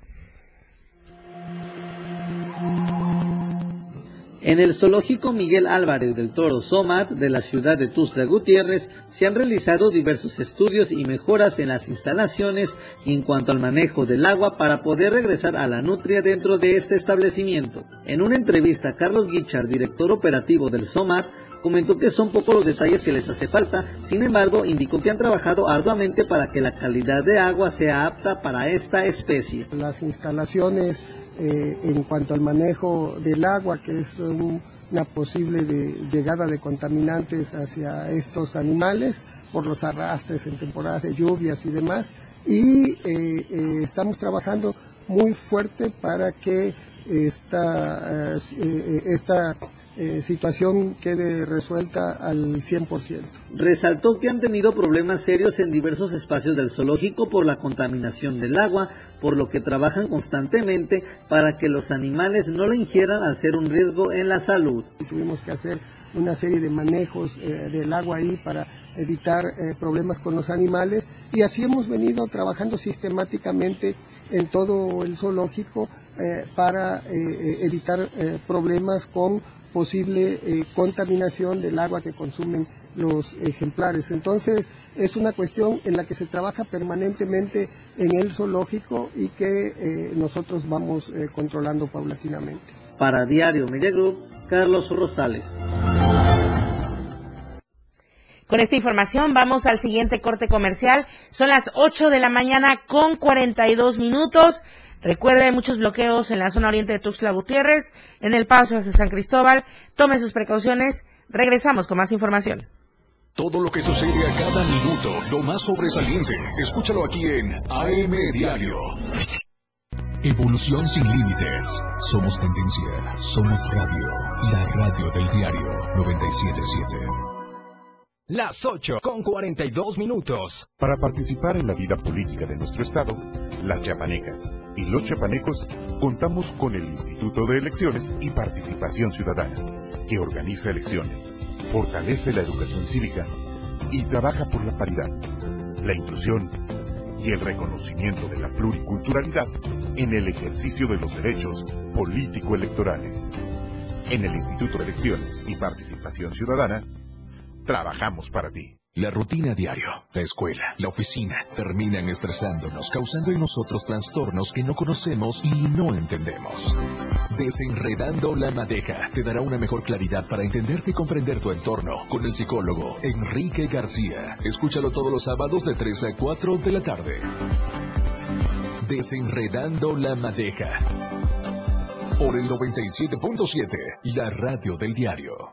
En el zoológico Miguel Álvarez del Toro Somat de la ciudad de Tuxtla Gutiérrez se han realizado diversos estudios y mejoras en las instalaciones en cuanto al manejo del agua para poder regresar a la nutria dentro de este establecimiento. En una entrevista, Carlos Guichard, director operativo del Somat, comentó que son pocos los detalles que les hace falta, sin embargo indicó que han trabajado arduamente para que la calidad de agua sea apta para esta especie. Las instalaciones eh, en cuanto al manejo del agua, que es un- una posible de- llegada de contaminantes hacia estos animales por los arrastres en temporadas de lluvias y demás. Y eh, eh, estamos trabajando muy fuerte para que esta, eh, eh, esta eh, situación quede resuelta al 100%. Resaltó que han tenido problemas serios en diversos espacios del zoológico por la contaminación del agua, por lo que trabajan constantemente para que los animales no la ingieran al ser un riesgo en la salud. Tuvimos que hacer una serie de manejos eh, del agua ahí para evitar eh, problemas con los animales y así hemos venido trabajando sistemáticamente en todo el zoológico eh, para eh, eh, evitar eh, problemas con posible eh, contaminación del agua que consumen los ejemplares. Entonces, es una cuestión en la que se trabaja permanentemente en el zoológico y que eh, nosotros vamos eh, controlando paulatinamente. Para Diario Media Group, Carlos Rosales. Con esta información vamos al siguiente corte comercial. Son las 8 de la mañana con 42 minutos. Recuerde, hay muchos bloqueos en la zona oriente de Tuxtla Gutiérrez, en el paso hacia San Cristóbal. Tome sus precauciones. Regresamos con más información. Todo lo que sucede a cada minuto, lo más sobresaliente, escúchalo aquí en AM Diario. Evolución sin límites. Somos tendencia. Somos radio. La radio del diario 977. Las 8 con 42 minutos. Para participar en la vida política de nuestro estado, las chapanecas y los chapanecos contamos con el Instituto de Elecciones y Participación Ciudadana, que organiza elecciones, fortalece la educación cívica y trabaja por la paridad, la inclusión y el reconocimiento de la pluriculturalidad en el ejercicio de los derechos político-electorales. En el Instituto de Elecciones y Participación Ciudadana, trabajamos para ti. La rutina diario, la escuela, la oficina, terminan estresándonos, causando en nosotros trastornos que no conocemos y no entendemos. Desenredando la madeja te dará una mejor claridad para entenderte y comprender tu entorno con el psicólogo Enrique García. Escúchalo todos los sábados de 3 a 4 de la tarde. Desenredando la madeja. Por el 97.7, la radio del diario.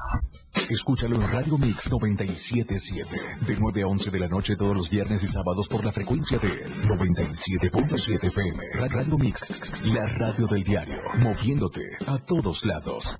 Escúchalo en Radio Mix 977. De 9 a 11 de la noche todos los viernes y sábados por la frecuencia de 97.7 FM. Ra- Radio Mix, la radio del diario. Moviéndote a todos lados.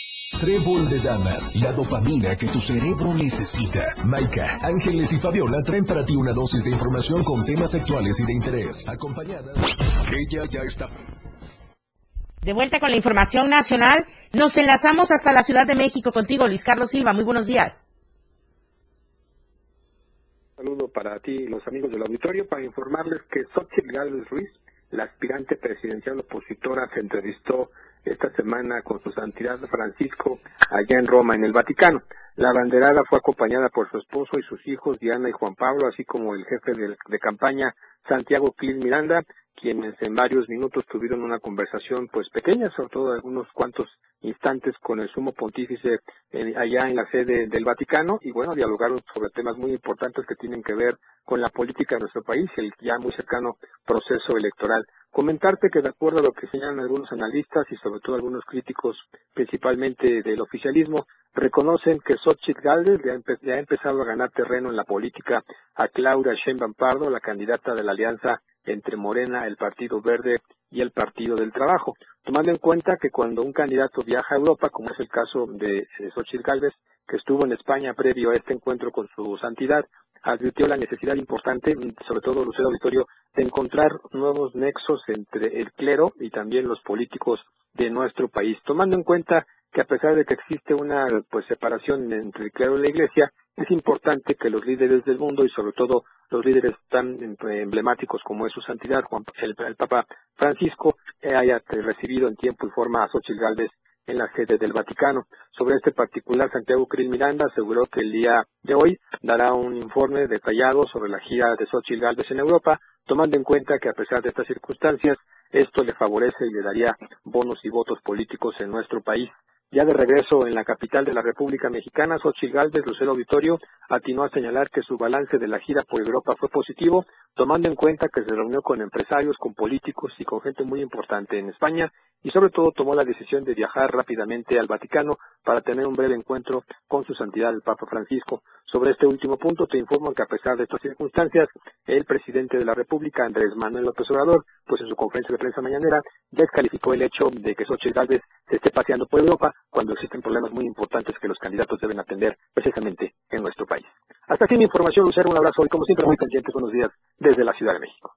Trébol de Damas, la dopamina que tu cerebro necesita. Maika, Ángeles y Fabiola traen para ti una dosis de información con temas actuales y de interés. Acompañada. Ella ya está. De vuelta con la información nacional, nos enlazamos hasta la Ciudad de México contigo, Luis Carlos Silva. Muy buenos días. saludo para ti y los amigos del auditorio para informarles que Xochitl Gálvez Ruiz, la aspirante presidencial opositora, se entrevistó esta semana con su santidad Francisco allá en Roma, en el Vaticano. La banderada fue acompañada por su esposo y sus hijos, Diana y Juan Pablo, así como el jefe de, campaña, Santiago Clis Miranda, quienes en varios minutos tuvieron una conversación pues pequeña, sobre todo algunos cuantos instantes con el sumo pontífice eh, allá en la sede del Vaticano y bueno, dialogaron sobre temas muy importantes que tienen que ver con la política de nuestro país el ya muy cercano proceso electoral. Comentarte que de acuerdo a lo que señalan algunos analistas y sobre todo algunos críticos, principalmente del oficialismo, reconocen que Xochitl Gálvez le ha, empe- le ha empezado a ganar terreno en la política a Claudia Sheinbaum Pardo, la candidata de la alianza entre Morena, el Partido Verde y el Partido del Trabajo, tomando en cuenta que cuando un candidato viaja a Europa, como es el caso de Xochitl Gálvez, que estuvo en España previo a este encuentro con su santidad, advirtió la necesidad importante, sobre todo Lucero Auditorio, de encontrar nuevos nexos entre el clero y también los políticos de nuestro país, tomando en cuenta que a pesar de que existe una pues separación entre el clero y la iglesia, es importante que los líderes del mundo y sobre todo los líderes tan em- emblemáticos como es su santidad Juan el, Papa Francisco eh, haya recibido en tiempo y forma a Xochitl Gálvez en la sede del Vaticano. Sobre este particular, Santiago Krill Miranda aseguró que el día de hoy dará un informe detallado sobre la gira de Xochitl Gálvez en Europa, tomando en cuenta que a pesar de estas circunstancias, esto le favorece y le daría bonos y votos políticos en nuestro país. Ya de regreso en la capital de la República Mexicana, Xochitl Gálvez Lucero Auditorio atinó a señalar que su balance de la gira por Europa fue positivo, tomando en cuenta que se reunió con empresarios, con políticos y con gente muy importante en España y sobre todo tomó la decisión de viajar rápidamente al Vaticano para tener un breve encuentro con su santidad el Papa Francisco. Sobre este último punto te informo que a pesar de estas circunstancias, el presidente de la República, Andrés Manuel López Obrador, pues en su conferencia de prensa mañanera, descalificó el hecho de que Xochitl Gálvez se esté paseando por Europa cuando existen problemas muy importantes que los candidatos deben atender precisamente en nuestro país. Hasta aquí mi información, Lucero, un abrazo y como siempre muy pendientes, buenos días desde la Ciudad de México.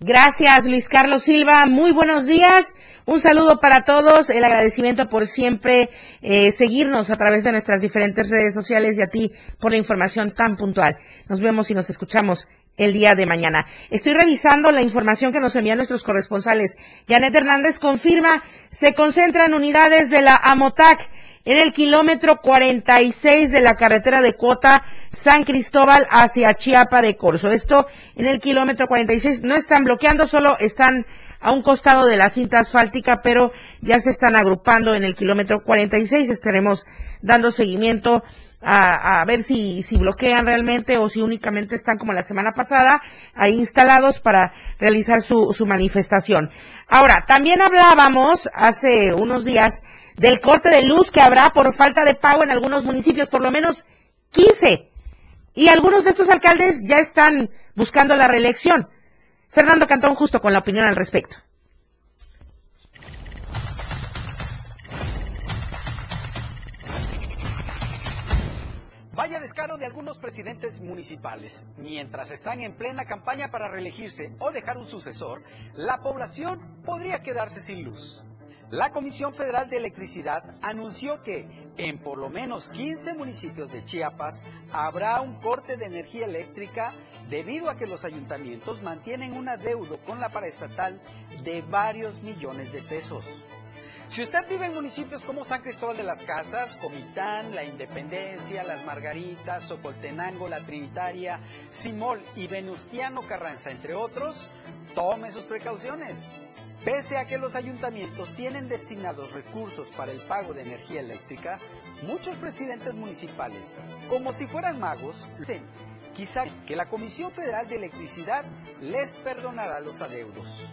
Gracias, Luis Carlos Silva. Muy buenos días. Un saludo para todos. El agradecimiento por siempre eh, seguirnos a través de nuestras diferentes redes sociales y a ti por la información tan puntual. Nos vemos y nos escuchamos el día de mañana. Estoy revisando la información que nos envían nuestros corresponsales. Janet Hernández confirma, se concentran unidades de la AMOTAC en el kilómetro 46 de la carretera de Cuota San Cristóbal hacia Chiapa de Corzo. Esto en el kilómetro 46. No están bloqueando, solo están a un costado de la cinta asfáltica, pero ya se están agrupando en el kilómetro 46. Estaremos dando seguimiento a, a ver si, si bloquean realmente o si únicamente están como la semana pasada ahí instalados para realizar su, su manifestación. Ahora, también hablábamos hace unos días del corte de luz que habrá por falta de pago en algunos municipios, por lo menos 15. Y algunos de estos alcaldes ya están buscando la reelección. Fernando Cantón justo con la opinión al respecto. Vaya descaro de algunos presidentes municipales. Mientras están en plena campaña para reelegirse o dejar un sucesor, la población podría quedarse sin luz. La Comisión Federal de Electricidad anunció que en por lo menos 15 municipios de Chiapas habrá un corte de energía eléctrica debido a que los ayuntamientos mantienen un adeudo con la paraestatal de varios millones de pesos. Si usted vive en municipios como San Cristóbal de las Casas, Comitán, La Independencia, Las Margaritas, Socoltenango, La Trinitaria, Simol y Venustiano Carranza, entre otros, tome sus precauciones. Pese a que los ayuntamientos tienen destinados recursos para el pago de energía eléctrica, muchos presidentes municipales, como si fueran magos, dicen quizá que la Comisión Federal de Electricidad les perdonará los adeudos.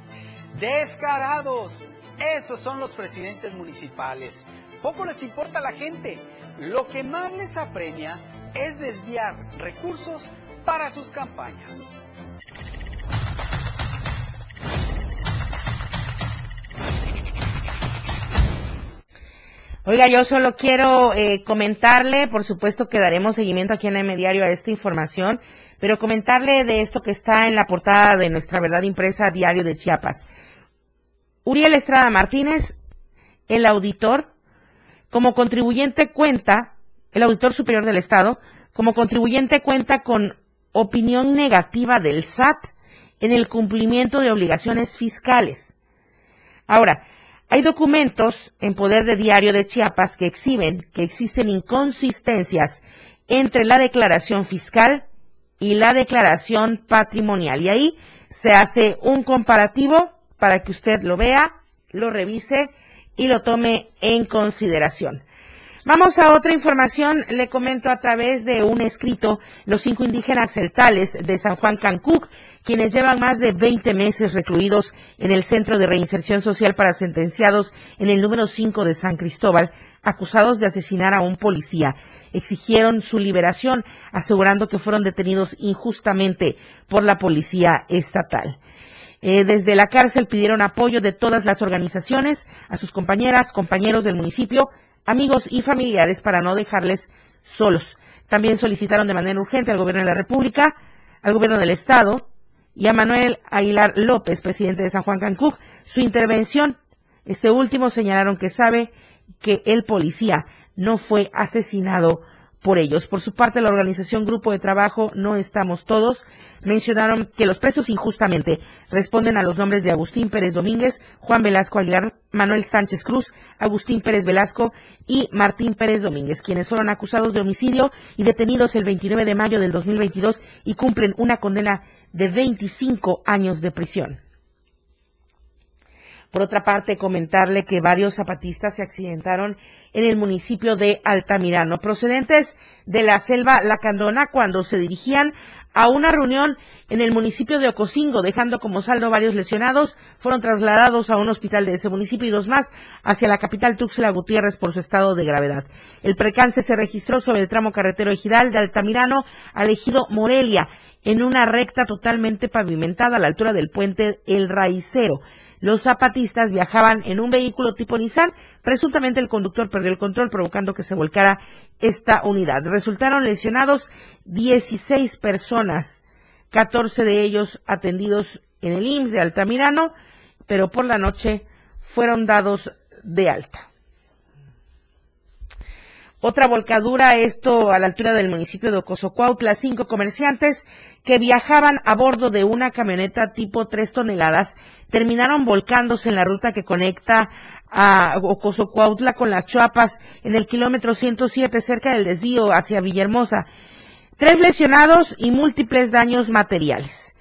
Descarados, esos son los presidentes municipales. Poco les importa a la gente. Lo que más les apremia es desviar recursos para sus campañas. Oiga, yo solo quiero eh, comentarle, por supuesto que daremos seguimiento aquí en el Diario a esta información, pero comentarle de esto que está en la portada de nuestra verdad impresa Diario de Chiapas. Uriel Estrada Martínez, el auditor, como contribuyente cuenta, el auditor superior del Estado, como contribuyente cuenta con opinión negativa del SAT en el cumplimiento de obligaciones fiscales. Ahora, hay documentos en poder de Diario de Chiapas que exhiben que existen inconsistencias entre la declaración fiscal y la declaración patrimonial. Y ahí se hace un comparativo para que usted lo vea, lo revise y lo tome en consideración. Vamos a otra información. Le comento a través de un escrito los cinco indígenas celtales de San Juan Cancuc, quienes llevan más de 20 meses recluidos en el Centro de Reinserción Social para Sentenciados en el número 5 de San Cristóbal, acusados de asesinar a un policía. Exigieron su liberación, asegurando que fueron detenidos injustamente por la policía estatal. Eh, desde la cárcel pidieron apoyo de todas las organizaciones, a sus compañeras, compañeros del municipio, amigos y familiares para no dejarles solos. También solicitaron de manera urgente al gobierno de la República, al gobierno del Estado y a Manuel Aguilar López, presidente de San Juan Cancún, su intervención. Este último señalaron que sabe que el policía no fue asesinado por ellos. Por su parte, la organización Grupo de Trabajo No Estamos Todos mencionaron que los presos injustamente responden a los nombres de Agustín Pérez Domínguez, Juan Velasco Aguilar, Manuel Sánchez Cruz, Agustín Pérez Velasco y Martín Pérez Domínguez, quienes fueron acusados de homicidio y detenidos el 29 de mayo del 2022 y cumplen una condena de 25 años de prisión. Por otra parte, comentarle que varios zapatistas se accidentaron en el municipio de Altamirano, procedentes de la selva Lacandona, cuando se dirigían a una reunión en el municipio de Ocosingo, dejando como saldo varios lesionados, fueron trasladados a un hospital de ese municipio y dos más hacia la capital Tuxtla Gutiérrez por su estado de gravedad. El precance se registró sobre el tramo carretero ejidal de Altamirano al ejido Morelia, en una recta totalmente pavimentada a la altura del puente El Raicero. Los zapatistas viajaban en un vehículo tipo Nissan. Presuntamente el conductor perdió el control provocando que se volcara esta unidad. Resultaron lesionados 16 personas, 14 de ellos atendidos en el IMSS de Altamirano, pero por la noche fueron dados de alta. Otra volcadura, esto a la altura del municipio de Ocosocuautla, cinco comerciantes que viajaban a bordo de una camioneta tipo tres toneladas terminaron volcándose en la ruta que conecta a Ocosocuautla con las Chuapas en el kilómetro 107 cerca del desvío hacia Villahermosa. Tres lesionados y múltiples daños materiales.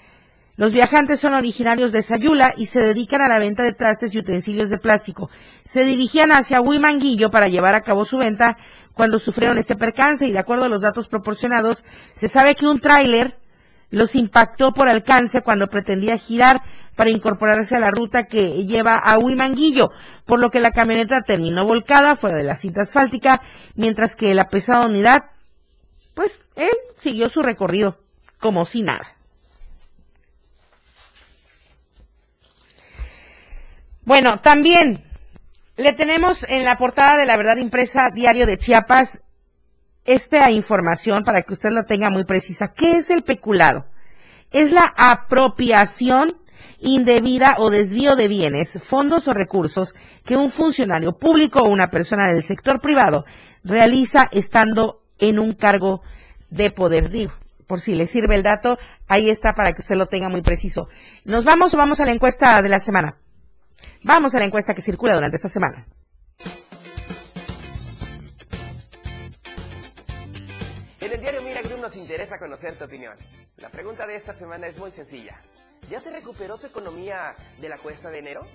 Los viajantes son originarios de Sayula y se dedican a la venta de trastes y utensilios de plástico. Se dirigían hacia Huimanguillo para llevar a cabo su venta cuando sufrieron este percance y de acuerdo a los datos proporcionados, se sabe que un tráiler los impactó por alcance cuando pretendía girar para incorporarse a la ruta que lleva a Huimanguillo, por lo que la camioneta terminó volcada fuera de la cinta asfáltica, mientras que la pesada unidad, pues él siguió su recorrido, como si nada. Bueno, también le tenemos en la portada de la verdad impresa Diario de Chiapas esta información para que usted lo tenga muy precisa. ¿Qué es el peculado? Es la apropiación indebida o desvío de bienes, fondos o recursos que un funcionario público o una persona del sector privado realiza estando en un cargo de poder. Digo, por si le sirve el dato, ahí está para que usted lo tenga muy preciso. ¿Nos vamos o vamos a la encuesta de la semana? Vamos a la encuesta que circula durante esta semana. En el diario Mira nos interesa conocer tu opinión. La pregunta de esta semana es muy sencilla. ¿Ya se recuperó su economía de la cuesta de enero?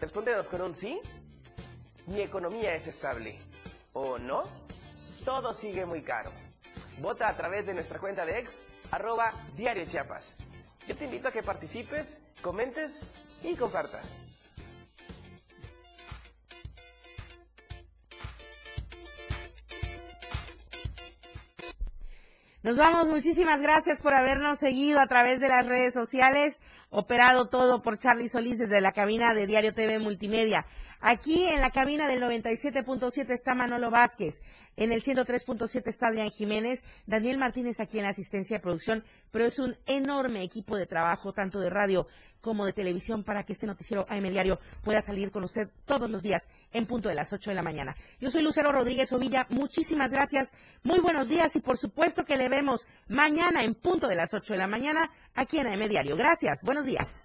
Respóndenos con un sí. Mi economía es estable. ¿O no? Todo sigue muy caro. Vota a través de nuestra cuenta de ex, arroba Diario. Yo te invito a que participes, comentes y compartas. Nos vamos, muchísimas gracias por habernos seguido a través de las redes sociales, operado todo por Charlie Solís desde la cabina de Diario TV Multimedia. Aquí en la cabina del 97.7 está Manolo Vázquez, en el 103.7 está Adrián Jiménez, Daniel Martínez aquí en la asistencia de producción, pero es un enorme equipo de trabajo, tanto de radio como de televisión, para que este noticiero AM Diario pueda salir con usted todos los días en punto de las 8 de la mañana. Yo soy Lucero Rodríguez Ovilla, muchísimas gracias, muy buenos días y por supuesto que le vemos mañana en punto de las 8 de la mañana aquí en AM Diario. Gracias, buenos días.